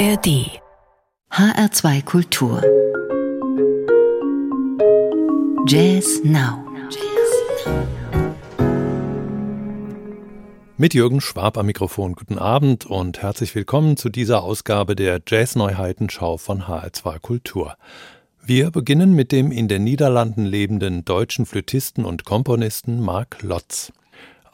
ARD HR2 Kultur Jazz Now Mit Jürgen Schwab am Mikrofon. Guten Abend und herzlich willkommen zu dieser Ausgabe der Jazz-Neuheitenschau von HR2 Kultur. Wir beginnen mit dem in den Niederlanden lebenden deutschen Flötisten und Komponisten Mark Lotz.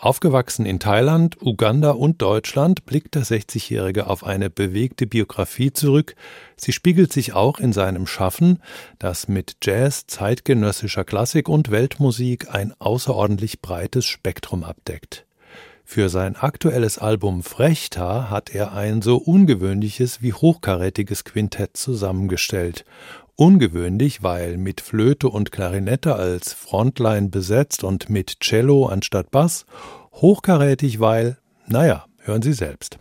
Aufgewachsen in Thailand, Uganda und Deutschland blickt der 60-Jährige auf eine bewegte Biografie zurück. Sie spiegelt sich auch in seinem Schaffen, das mit Jazz, zeitgenössischer Klassik und Weltmusik ein außerordentlich breites Spektrum abdeckt. Für sein aktuelles Album Frechta hat er ein so ungewöhnliches wie hochkarätiges Quintett zusammengestellt Ungewöhnlich, weil mit Flöte und Klarinette als Frontline besetzt und mit Cello anstatt Bass. Hochkarätig, weil, naja, hören Sie selbst.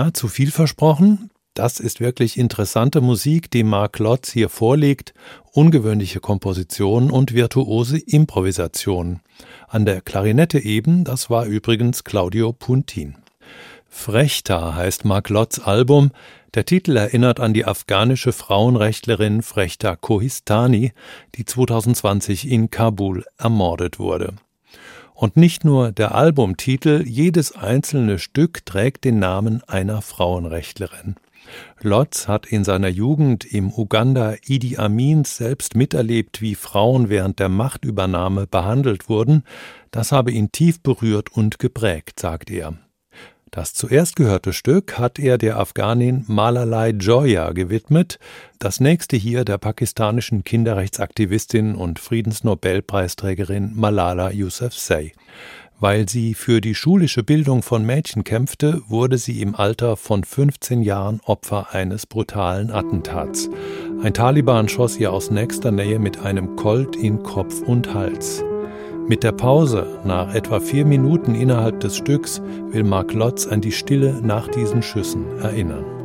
Na, zu viel versprochen? Das ist wirklich interessante Musik, die Mark Lotz hier vorlegt, ungewöhnliche Komposition und virtuose Improvisation. An der Klarinette eben, das war übrigens Claudio Puntin. Frechta heißt Mark Lotz Album. Der Titel erinnert an die afghanische Frauenrechtlerin Frechta Kohistani, die 2020 in Kabul ermordet wurde. Und nicht nur der Albumtitel, jedes einzelne Stück trägt den Namen einer Frauenrechtlerin. Lotz hat in seiner Jugend im Uganda Idi Amins selbst miterlebt, wie Frauen während der Machtübernahme behandelt wurden. Das habe ihn tief berührt und geprägt, sagt er. Das zuerst gehörte Stück hat er der Afghanin Malalai Joya gewidmet, das nächste hier der pakistanischen Kinderrechtsaktivistin und Friedensnobelpreisträgerin Malala Yousafzai. Weil sie für die schulische Bildung von Mädchen kämpfte, wurde sie im Alter von 15 Jahren Opfer eines brutalen Attentats. Ein Taliban schoss ihr aus nächster Nähe mit einem Colt in Kopf und Hals. Mit der Pause nach etwa vier Minuten innerhalb des Stücks will Mark Lotz an die Stille nach diesen Schüssen erinnern.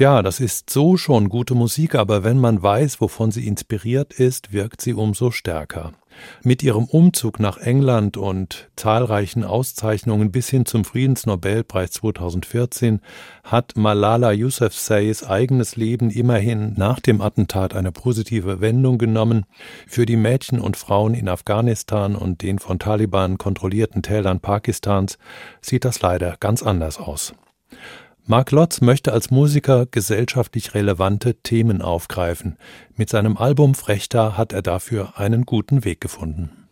Tja, das ist so schon gute Musik, aber wenn man weiß, wovon sie inspiriert ist, wirkt sie umso stärker. Mit ihrem Umzug nach England und zahlreichen Auszeichnungen bis hin zum Friedensnobelpreis 2014 hat Malala Yousafzais eigenes Leben immerhin nach dem Attentat eine positive Wendung genommen. Für die Mädchen und Frauen in Afghanistan und den von Taliban kontrollierten Tälern Pakistans sieht das leider ganz anders aus. Mark Lotz möchte als Musiker gesellschaftlich relevante Themen aufgreifen. Mit seinem Album Frechta hat er dafür einen guten Weg gefunden.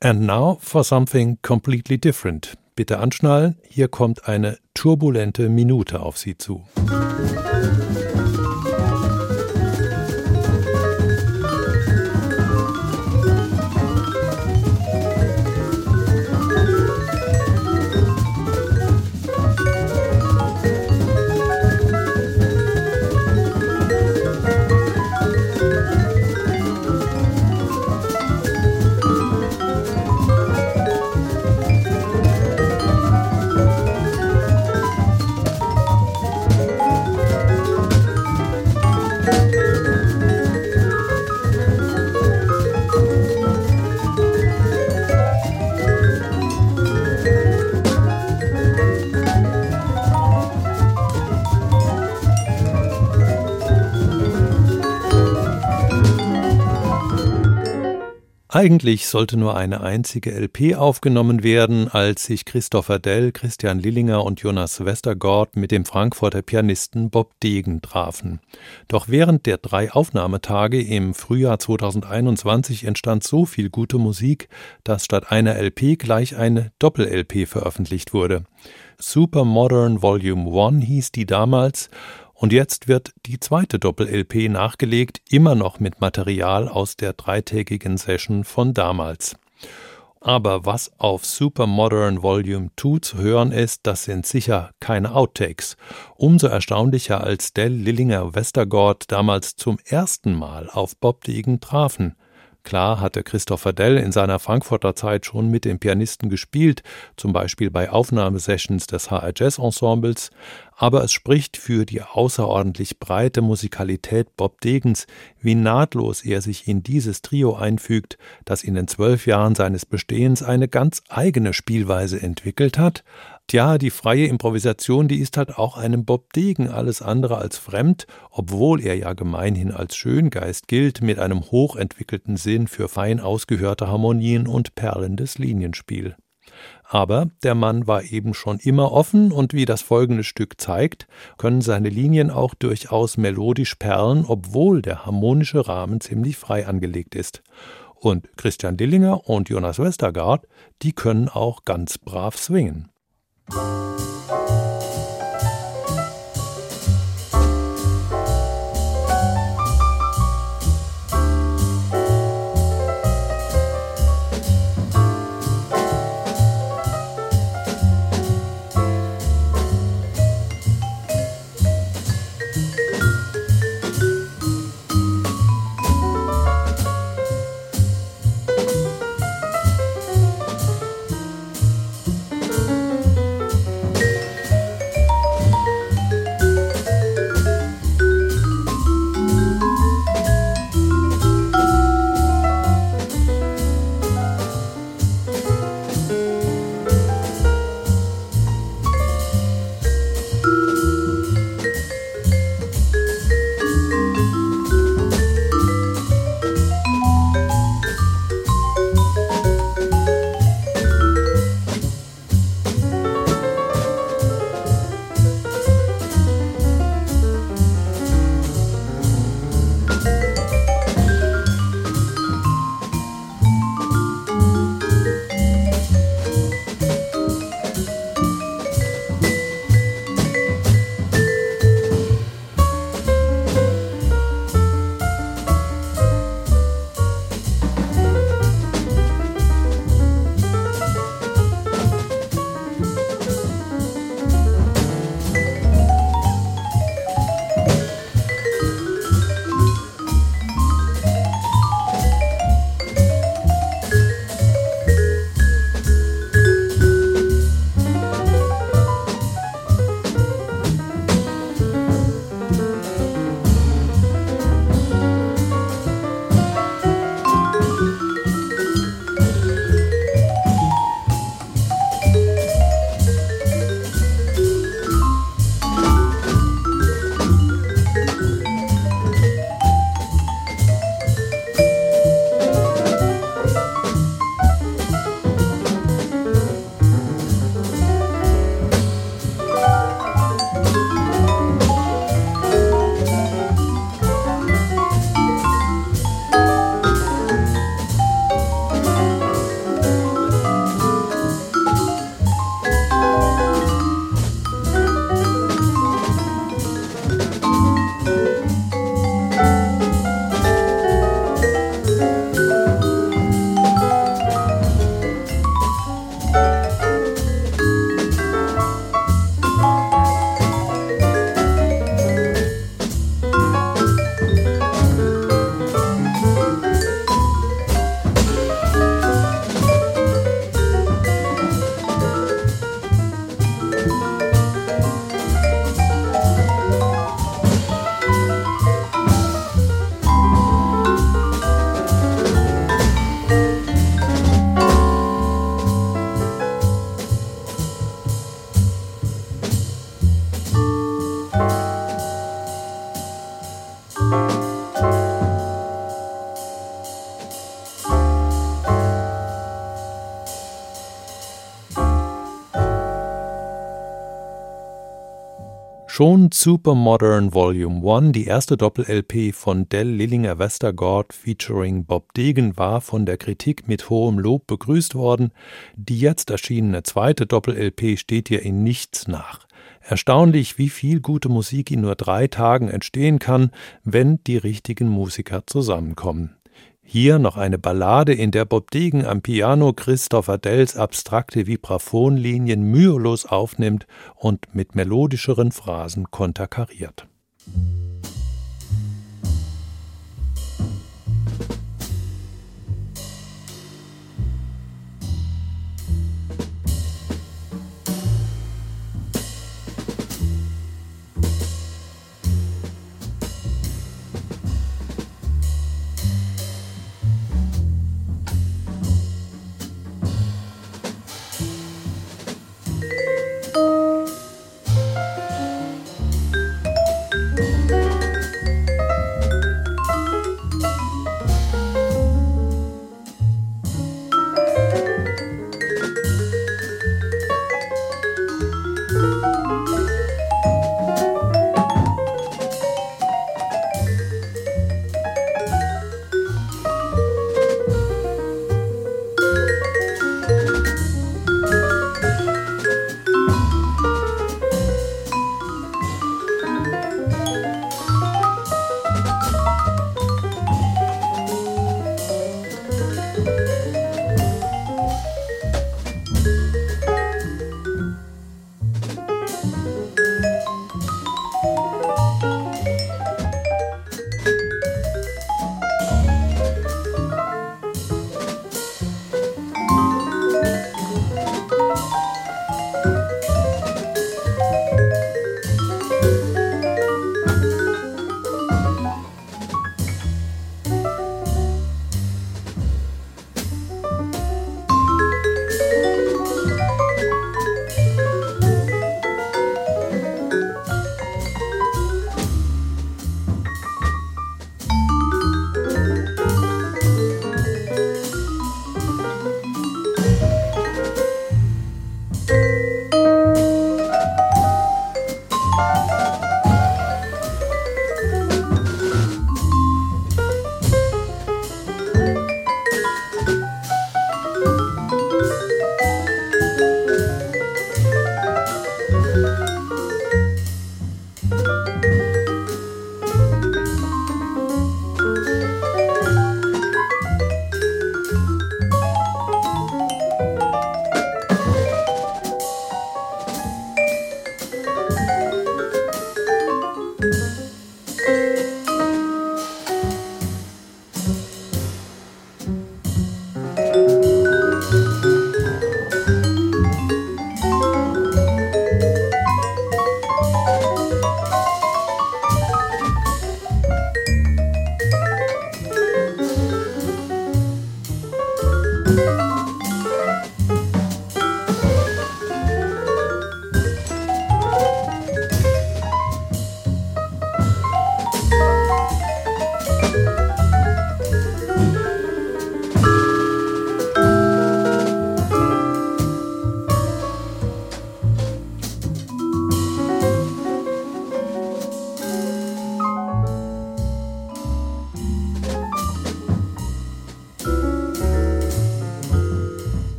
And now for something completely different. Bitte anschnallen, hier kommt eine turbulente Minute auf Sie zu. Musik Eigentlich sollte nur eine einzige LP aufgenommen werden, als sich Christopher Dell, Christian Lillinger und Jonas Westergaard mit dem Frankfurter Pianisten Bob Degen trafen. Doch während der drei Aufnahmetage im Frühjahr 2021 entstand so viel gute Musik, dass statt einer LP gleich eine Doppel-LP veröffentlicht wurde. Super Modern Volume 1 hieß die damals und jetzt wird die zweite Doppel-LP nachgelegt, immer noch mit Material aus der dreitägigen Session von damals. Aber was auf Super Modern Volume 2 zu hören ist, das sind sicher keine Outtakes. Umso erstaunlicher, als Dell Lillinger Westergaard damals zum ersten Mal auf Bob Degen trafen. Klar hatte Christopher Dell in seiner Frankfurter Zeit schon mit dem Pianisten gespielt, zum Beispiel bei Aufnahmesessions des HR Jazz Ensembles, aber es spricht für die außerordentlich breite Musikalität Bob Degens, wie nahtlos er sich in dieses Trio einfügt, das in den zwölf Jahren seines Bestehens eine ganz eigene Spielweise entwickelt hat, Tja, die freie Improvisation, die ist halt auch einem Bob Degen alles andere als fremd, obwohl er ja gemeinhin als Schöngeist gilt, mit einem hochentwickelten Sinn für fein ausgehörte Harmonien und perlendes Linienspiel. Aber der Mann war eben schon immer offen und wie das folgende Stück zeigt, können seine Linien auch durchaus melodisch perlen, obwohl der harmonische Rahmen ziemlich frei angelegt ist. Und Christian Dillinger und Jonas Westergaard, die können auch ganz brav swingen. Música Schon Supermodern Volume 1, die erste Doppel-LP von Del Lillinger Westergaard featuring Bob Degen, war von der Kritik mit hohem Lob begrüßt worden. Die jetzt erschienene zweite Doppel-LP steht ihr in nichts nach. Erstaunlich, wie viel gute Musik in nur drei Tagen entstehen kann, wenn die richtigen Musiker zusammenkommen. Hier noch eine Ballade, in der Bob Degen am Piano Christopher Dells abstrakte Vibraphonlinien mühelos aufnimmt und mit melodischeren Phrasen konterkariert.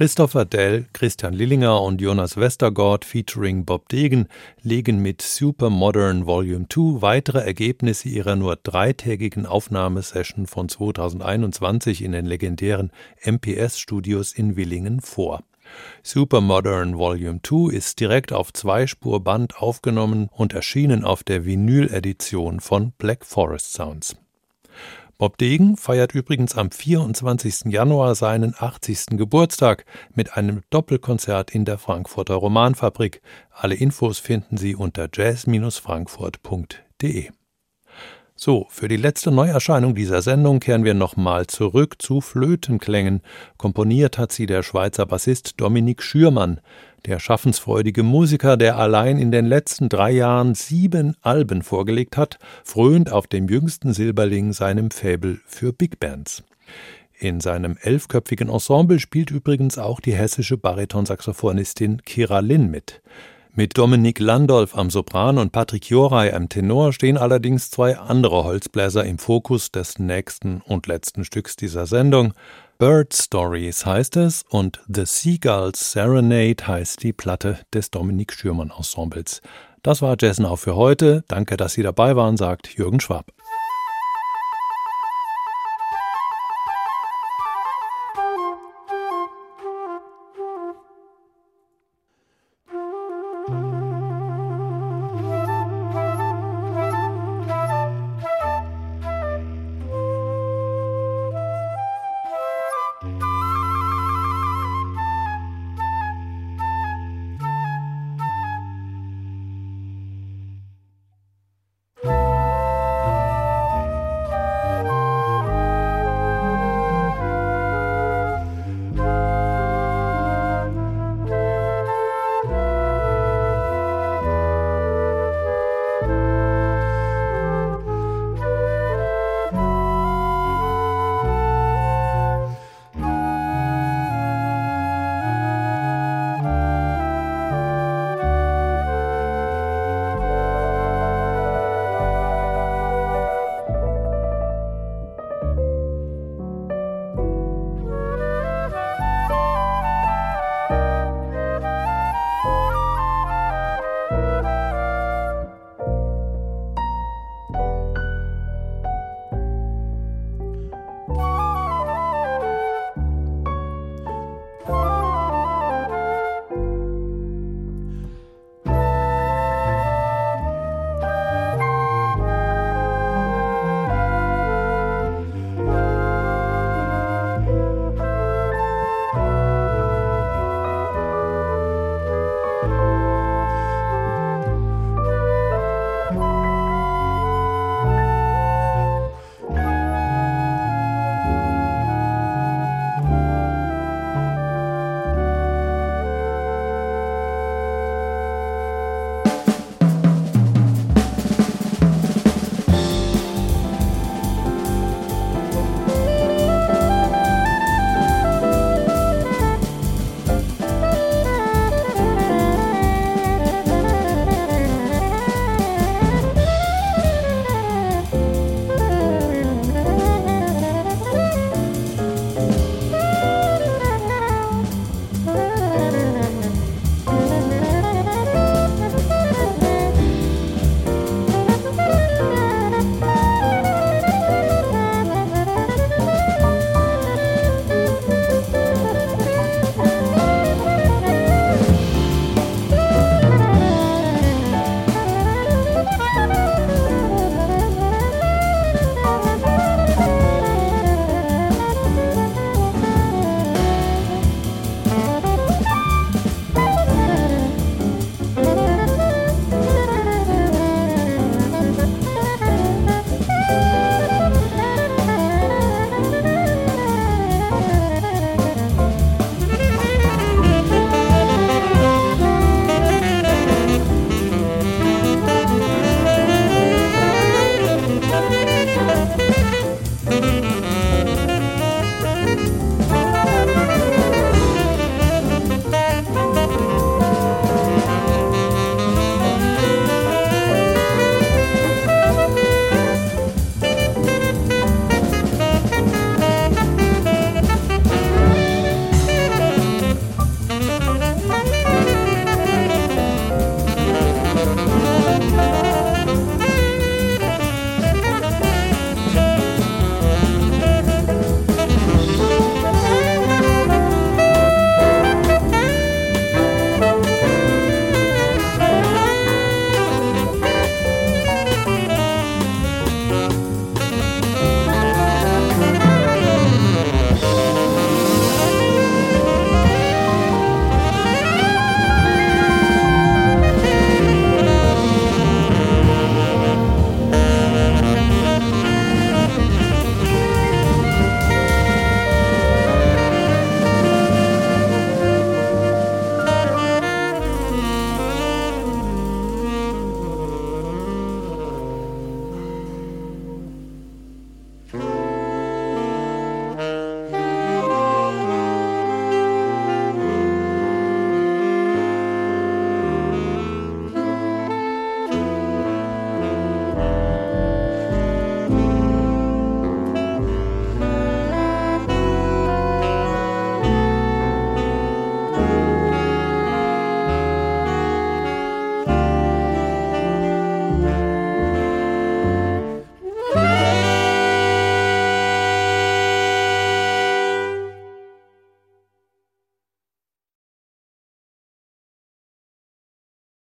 Christopher Dell, Christian Lillinger und Jonas Westergaard featuring Bob Degen legen mit Super Modern Volume 2 weitere Ergebnisse ihrer nur dreitägigen Aufnahmesession von 2021 in den legendären MPS-Studios in Willingen vor. Super Modern Volume 2 ist direkt auf Zweispurband aufgenommen und erschienen auf der Vinyl-Edition von Black Forest Sounds. Bob Degen feiert übrigens am 24. Januar seinen 80. Geburtstag mit einem Doppelkonzert in der Frankfurter Romanfabrik. Alle Infos finden Sie unter jazz-frankfurt.de. So, für die letzte Neuerscheinung dieser Sendung kehren wir nochmal zurück zu Flötenklängen. Komponiert hat sie der Schweizer Bassist Dominik Schürmann. Der schaffensfreudige Musiker, der allein in den letzten drei Jahren sieben Alben vorgelegt hat, frönt auf dem jüngsten Silberling seinem Fäbel für Big Bands. In seinem elfköpfigen Ensemble spielt übrigens auch die hessische Baritonsaxophonistin Kira Lin mit. Mit Dominik Landolf am Sopran und Patrick Joray am Tenor stehen allerdings zwei andere Holzbläser im Fokus des nächsten und letzten Stücks dieser Sendung. Bird Stories heißt es und The Seagulls Serenade heißt die Platte des Dominik Schürmann Ensembles. Das war Jazz Now für heute. Danke, dass Sie dabei waren, sagt Jürgen Schwab.